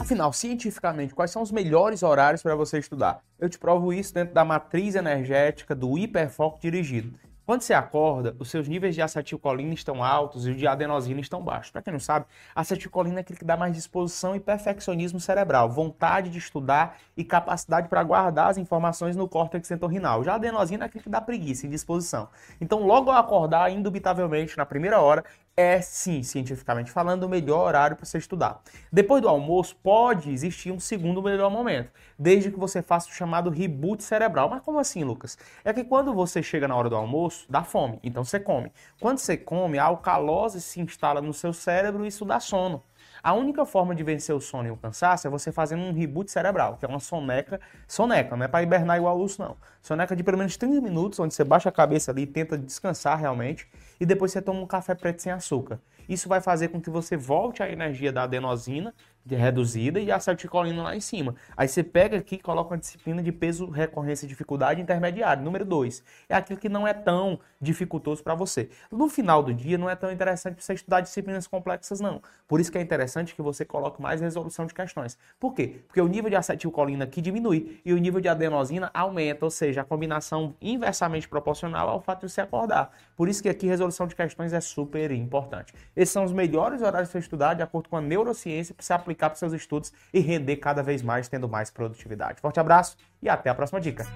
Afinal, cientificamente, quais são os melhores horários para você estudar? Eu te provo isso dentro da matriz energética do hiperfoco dirigido. Quando você acorda, os seus níveis de acetilcolina estão altos e os de adenosina estão baixos. Para quem não sabe, acetilcolina é aquele que dá mais disposição e perfeccionismo cerebral, vontade de estudar e capacidade para guardar as informações no córtex entorrinal. Já a adenosina é aquele que dá preguiça e disposição. Então, logo ao acordar, indubitavelmente, na primeira hora, é sim, cientificamente falando, o melhor horário para você estudar. Depois do almoço, pode existir um segundo melhor momento, desde que você faça o chamado reboot cerebral. Mas como assim, Lucas? É que quando você chega na hora do almoço, dá fome, então você come. Quando você come, a alcalose se instala no seu cérebro e isso dá sono. A única forma de vencer o sono e o cansaço é você fazendo um reboot cerebral, que é uma soneca, soneca, não é para hibernar igual urso, não. Soneca de pelo menos 30 minutos, onde você baixa a cabeça ali e tenta descansar realmente, e depois você toma um café preto sem açúcar. Isso vai fazer com que você volte à energia da adenosina reduzida e a acetilcolina lá em cima. Aí você pega aqui e coloca uma disciplina de peso, recorrência, dificuldade intermediária. Número 2. É aquilo que não é tão dificultoso para você. No final do dia, não é tão interessante você estudar disciplinas complexas, não. Por isso que é interessante que você coloque mais resolução de questões. Por quê? Porque o nível de acetilcolina aqui diminui e o nível de adenosina aumenta, ou seja, a combinação inversamente proporcional ao fato de você acordar. Por isso que aqui resolução de questões é super importante. Esses são os melhores horários para estudar, de acordo com a neurociência, para você aplicar aplicar para seus estudos e render cada vez mais, tendo mais produtividade. Forte abraço e até a próxima dica.